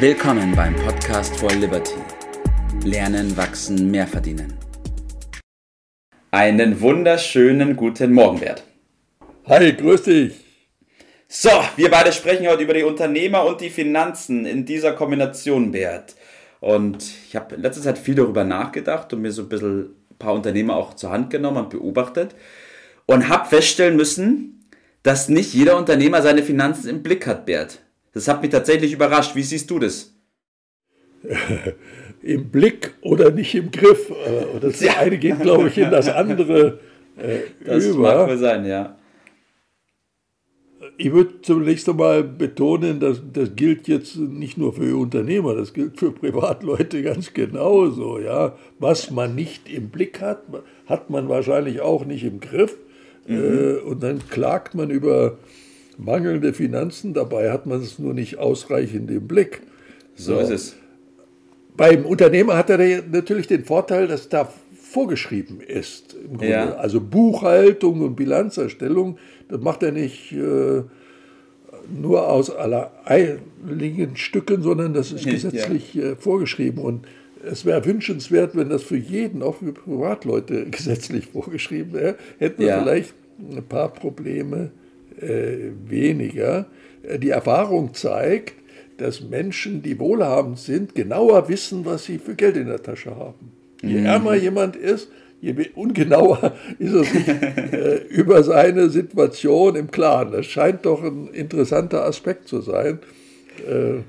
Willkommen beim Podcast for Liberty. Lernen, wachsen, mehr verdienen. Einen wunderschönen guten Morgen, Bert. Hi, grüß dich. So, wir beide sprechen heute über die Unternehmer und die Finanzen in dieser Kombination, Bert. Und ich habe in letzter Zeit viel darüber nachgedacht und mir so ein bisschen ein paar Unternehmer auch zur Hand genommen und beobachtet und habe feststellen müssen, dass nicht jeder Unternehmer seine Finanzen im Blick hat, Bert. Das hat mich tatsächlich überrascht. Wie siehst du das? Im Blick oder nicht im Griff. Äh, das ja. eine geht, glaube ich, in das andere äh, das über. Das mag wohl sein, ja. Ich würde zunächst einmal betonen, dass das gilt jetzt nicht nur für Unternehmer, das gilt für Privatleute ganz genauso. Ja. Was man nicht im Blick hat, hat man wahrscheinlich auch nicht im Griff. Mhm. Äh, und dann klagt man über mangelnde Finanzen, dabei hat man es nur nicht ausreichend im Blick. So, so ist es. Beim Unternehmer hat er natürlich den Vorteil, dass da vorgeschrieben ist. Ja. Also Buchhaltung und Bilanzerstellung, das macht er nicht äh, nur aus alleinigen Stücken, sondern das ist gesetzlich ja. äh, vorgeschrieben. Und es wäre wünschenswert, wenn das für jeden, auch für Privatleute, gesetzlich vorgeschrieben wäre. Hätten wir ja. vielleicht ein paar Probleme äh, weniger. Äh, die Erfahrung zeigt, dass Menschen, die wohlhabend sind, genauer wissen, was sie für Geld in der Tasche haben. Je mhm. ärmer jemand ist, je ungenauer ist er sich äh, über seine Situation im Klaren. Das scheint doch ein interessanter Aspekt zu sein. Äh,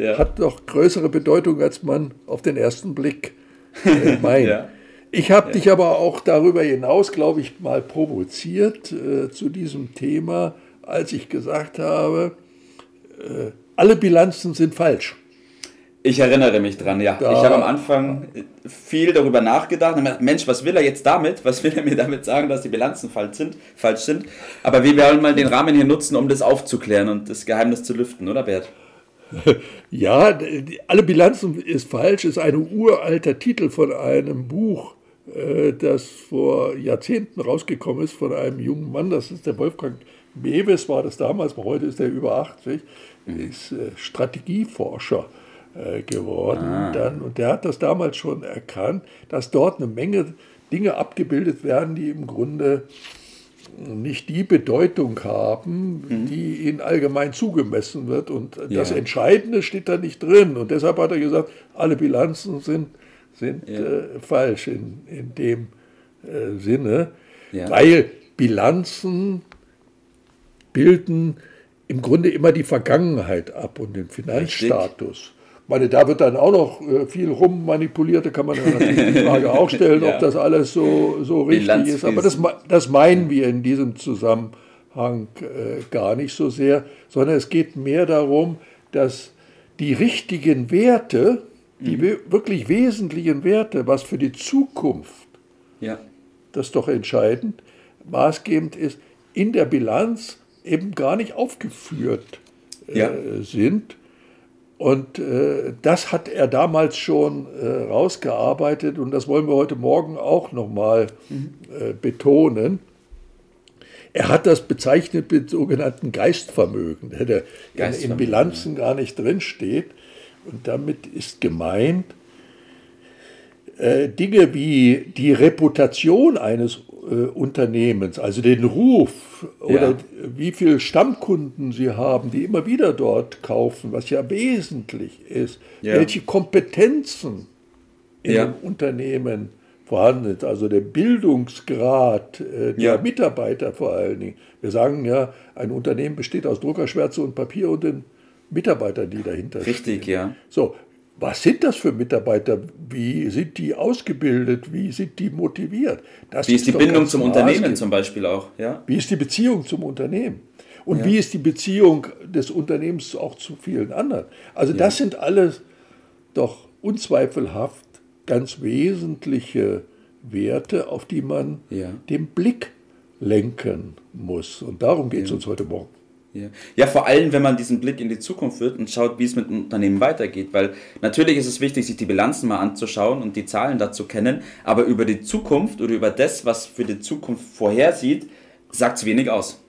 ja. Hat doch größere Bedeutung, als man auf den ersten Blick äh, meint. ja. Ich habe ja. dich aber auch darüber hinaus, glaube ich, mal provoziert äh, zu diesem Thema, als ich gesagt habe, äh, alle Bilanzen sind falsch. Ich erinnere mich dran, ja. Da, ich habe am Anfang viel darüber nachgedacht. Mensch, was will er jetzt damit? Was will er mir damit sagen, dass die Bilanzen falsch sind? Falsch sind? Aber wir werden mal den Rahmen hier nutzen, um das aufzuklären und das Geheimnis zu lüften, oder Bert? Ja, alle Bilanzen ist falsch, ist ein uralter Titel von einem Buch, das vor Jahrzehnten rausgekommen ist von einem jungen Mann, das ist der Wolfgang Mewes, war das damals, heute ist er über 80, ist äh, Strategieforscher äh, geworden. Ah. Dann, und der hat das damals schon erkannt, dass dort eine Menge Dinge abgebildet werden, die im Grunde nicht die Bedeutung haben, mhm. die ihnen allgemein zugemessen wird. Und das ja. Entscheidende steht da nicht drin. Und deshalb hat er gesagt, alle Bilanzen sind, sind ja. äh, falsch in, in dem äh, Sinne, ja. weil Bilanzen bilden im Grunde immer die Vergangenheit ab und den Finanzstatus. Richtig meine, da wird dann auch noch äh, viel rummanipuliert, da kann man natürlich die Frage auch stellen, ja. ob das alles so, so richtig ist. Aber das, das meinen wir in diesem Zusammenhang äh, gar nicht so sehr, sondern es geht mehr darum, dass die richtigen Werte, die mhm. wirklich wesentlichen Werte, was für die Zukunft, ja. das ist doch entscheidend, maßgebend ist, in der Bilanz eben gar nicht aufgeführt äh, ja. sind. Und äh, das hat er damals schon äh, rausgearbeitet und das wollen wir heute Morgen auch nochmal mhm. äh, betonen. Er hat das bezeichnet mit sogenannten Geistvermögen, der in Bilanzen gar nicht drinsteht. Und damit ist gemeint, äh, Dinge wie die Reputation eines äh, Unternehmens, also den Ruf oder ja. wie viele Stammkunden sie haben, die immer wieder dort kaufen, was ja wesentlich ist, ja. welche Kompetenzen in ja. dem Unternehmen vorhanden sind, also der Bildungsgrad äh, der Mitarbeiter vor allen Dingen. Wir sagen ja, ein Unternehmen besteht aus Druckerschwärze und Papier und den Mitarbeitern, die dahinter Richtig, stehen. Richtig, ja. So, was sind das für Mitarbeiter? Wie sind die ausgebildet? Wie sind die motiviert? Das wie ist, ist die Bindung zum Unternehmen zum Beispiel auch? Ja? Wie ist die Beziehung zum Unternehmen? Und ja. wie ist die Beziehung des Unternehmens auch zu vielen anderen? Also ja. das sind alles doch unzweifelhaft ganz wesentliche Werte, auf die man ja. den Blick lenken muss. Und darum geht es uns heute Morgen. Ja. ja, vor allem, wenn man diesen Blick in die Zukunft wird und schaut, wie es mit dem Unternehmen weitergeht. Weil natürlich ist es wichtig, sich die Bilanzen mal anzuschauen und die Zahlen dazu kennen, aber über die Zukunft oder über das, was für die Zukunft vorhersieht, sagt es wenig aus.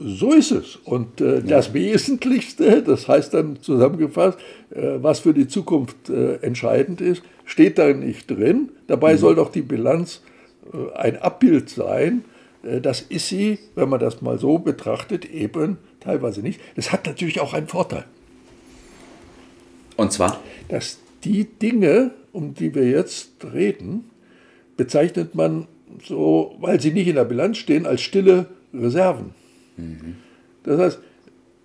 So ist es. Und äh, das Wesentlichste, das heißt dann zusammengefasst, äh, was für die Zukunft äh, entscheidend ist, steht da nicht drin. Dabei mhm. soll doch die Bilanz äh, ein Abbild sein. Äh, das ist sie, wenn man das mal so betrachtet, eben teilweise nicht. Das hat natürlich auch einen Vorteil. Und zwar? Dass die Dinge, um die wir jetzt reden, bezeichnet man so, weil sie nicht in der Bilanz stehen, als stille Reserven. Mhm. Das heißt,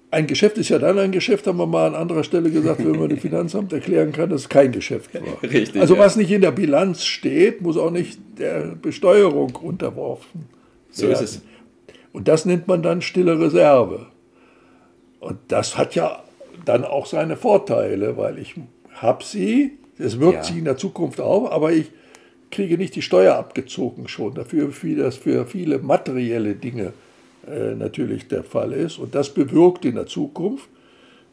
ein Geschäft ist ja dann ein Geschäft, haben wir mal an anderer Stelle gesagt, wenn man dem Finanzamt erklären kann, dass es kein Geschäft war. Richtig, also was nicht in der Bilanz steht, muss auch nicht der Besteuerung unterworfen so. So ist es. Und das nennt man dann stille Reserve. Und das hat ja dann auch seine Vorteile, weil ich habe sie, es wirkt ja. sich in der Zukunft auf, aber ich kriege nicht die Steuer abgezogen schon. Dafür, wie das für viele materielle Dinge äh, natürlich der Fall ist. Und das bewirkt in der Zukunft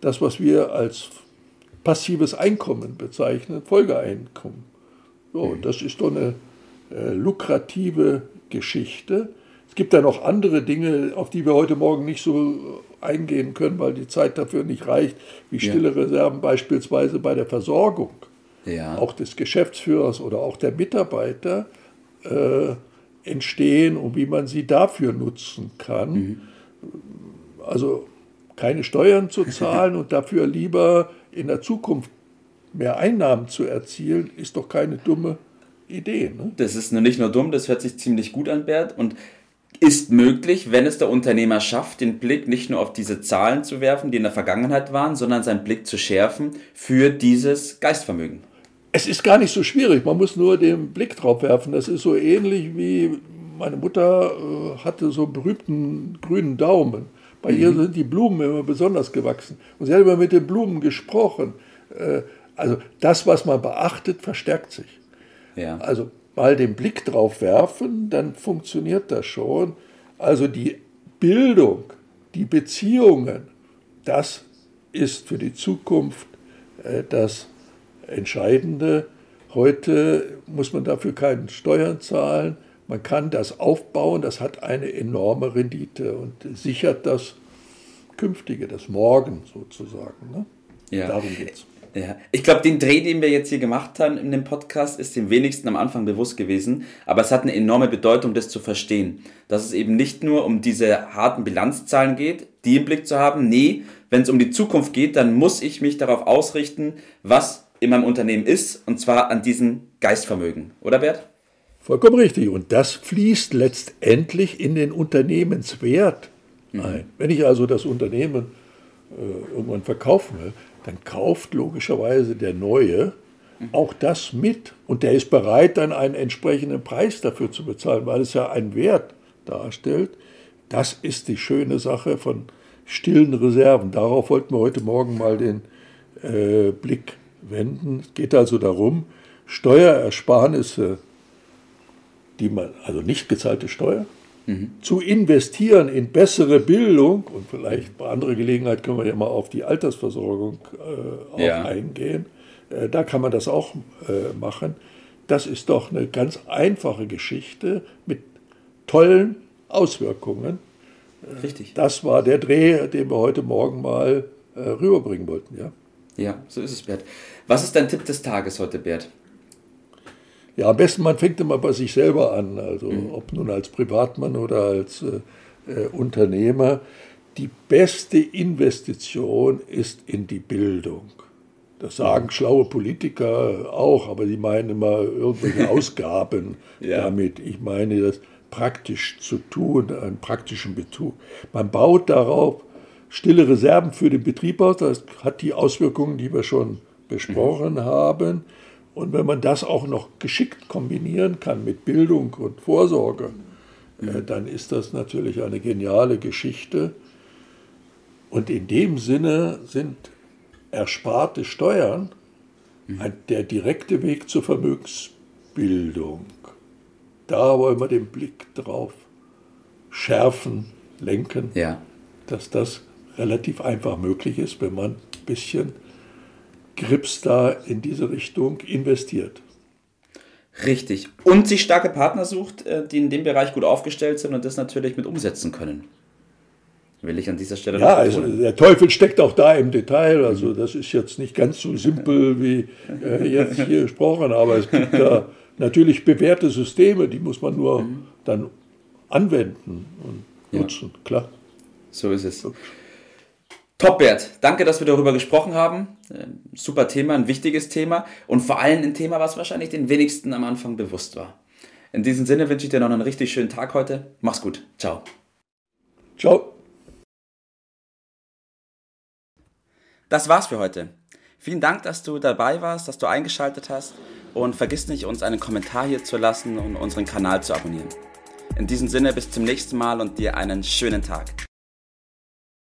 das, was wir als passives Einkommen bezeichnen, Folgeeinkommen. So, und das ist doch eine äh, lukrative Geschichte. Es gibt ja noch andere Dinge, auf die wir heute Morgen nicht so eingehen können, weil die Zeit dafür nicht reicht, wie stille ja. Reserven beispielsweise bei der Versorgung, ja. auch des Geschäftsführers oder auch der Mitarbeiter. Äh, entstehen und wie man sie dafür nutzen kann. Mhm. Also keine Steuern zu zahlen und dafür lieber in der Zukunft mehr Einnahmen zu erzielen, ist doch keine dumme Idee. Ne? Das ist nicht nur dumm, das hört sich ziemlich gut an, Bert. Und ist möglich, wenn es der Unternehmer schafft, den Blick nicht nur auf diese Zahlen zu werfen, die in der Vergangenheit waren, sondern seinen Blick zu schärfen für dieses Geistvermögen. Es ist gar nicht so schwierig, man muss nur den Blick drauf werfen. Das ist so ähnlich wie meine Mutter äh, hatte so einen berühmten grünen Daumen. Bei mhm. ihr sind die Blumen immer besonders gewachsen. Und sie hat immer mit den Blumen gesprochen. Äh, also das, was man beachtet, verstärkt sich. Ja. Also mal den Blick drauf werfen, dann funktioniert das schon. Also die Bildung, die Beziehungen, das ist für die Zukunft äh, das Entscheidende. Heute muss man dafür keine Steuern zahlen. Man kann das aufbauen, das hat eine enorme Rendite und sichert das Künftige, das Morgen sozusagen. Ne? Ja. Darum geht's. Ja. Ich glaube, den Dreh, den wir jetzt hier gemacht haben in dem Podcast, ist dem wenigsten am Anfang bewusst gewesen. Aber es hat eine enorme Bedeutung, das zu verstehen. Dass es eben nicht nur um diese harten Bilanzzahlen geht, die im Blick zu haben. Nee, wenn es um die Zukunft geht, dann muss ich mich darauf ausrichten, was in meinem Unternehmen ist, und zwar an diesem Geistvermögen. Oder Bert? Vollkommen richtig. Und das fließt letztendlich in den Unternehmenswert mhm. ein. Wenn ich also das Unternehmen äh, irgendwann verkaufen will, dann kauft logischerweise der Neue auch das mit. Und der ist bereit, dann einen entsprechenden Preis dafür zu bezahlen, weil es ja einen Wert darstellt. Das ist die schöne Sache von stillen Reserven. Darauf wollten wir heute Morgen mal den äh, Blick wenden. Es geht also darum, Steuerersparnisse, die man, also nicht gezahlte Steuer, mhm. zu investieren in bessere Bildung und vielleicht bei anderer Gelegenheit können wir ja mal auf die Altersversorgung äh, auch ja. eingehen. Äh, da kann man das auch äh, machen. Das ist doch eine ganz einfache Geschichte mit tollen Auswirkungen. Äh, Richtig. Das war der Dreh, den wir heute Morgen mal äh, rüberbringen wollten. Ja? ja, so ist es, Bert. Was ist dein Tipp des Tages heute, Bert? Ja, am besten man fängt immer bei sich selber an, also mhm. ob nun als Privatmann oder als äh, äh, Unternehmer. Die beste Investition ist in die Bildung. Das sagen mhm. schlaue Politiker auch, aber die meinen immer irgendwelche Ausgaben ja. damit. Ich meine, das praktisch zu tun, einen praktischen Bezug. Man baut darauf stille Reserven für den Betrieb aus. Das hat die Auswirkungen, die wir schon besprochen mhm. haben. Und wenn man das auch noch geschickt kombinieren kann mit Bildung und Vorsorge, äh, mhm. dann ist das natürlich eine geniale Geschichte. Und in dem Sinne sind ersparte Steuern mhm. ein, der direkte Weg zur Vermögensbildung. Da wollen wir den Blick drauf schärfen, lenken, ja. dass das relativ einfach möglich ist, wenn man ein bisschen Grips da in diese Richtung investiert. Richtig. Und sich starke Partner sucht, äh, die in dem Bereich gut aufgestellt sind und das natürlich mit umsetzen können. will ich an dieser Stelle ja, also der Teufel steckt auch da im Detail. Also das ist jetzt nicht ganz so simpel wie äh, jetzt hier gesprochen, aber es gibt da natürlich bewährte Systeme, die muss man nur mhm. dann anwenden und nutzen, ja. klar. So ist es. Top, Bert. Danke, dass wir darüber gesprochen haben. Ähm, super Thema, ein wichtiges Thema und vor allem ein Thema, was wahrscheinlich den wenigsten am Anfang bewusst war. In diesem Sinne wünsche ich dir noch einen richtig schönen Tag heute. Mach's gut. Ciao. Ciao. Das war's für heute. Vielen Dank, dass du dabei warst, dass du eingeschaltet hast und vergiss nicht, uns einen Kommentar hier zu lassen und unseren Kanal zu abonnieren. In diesem Sinne bis zum nächsten Mal und dir einen schönen Tag.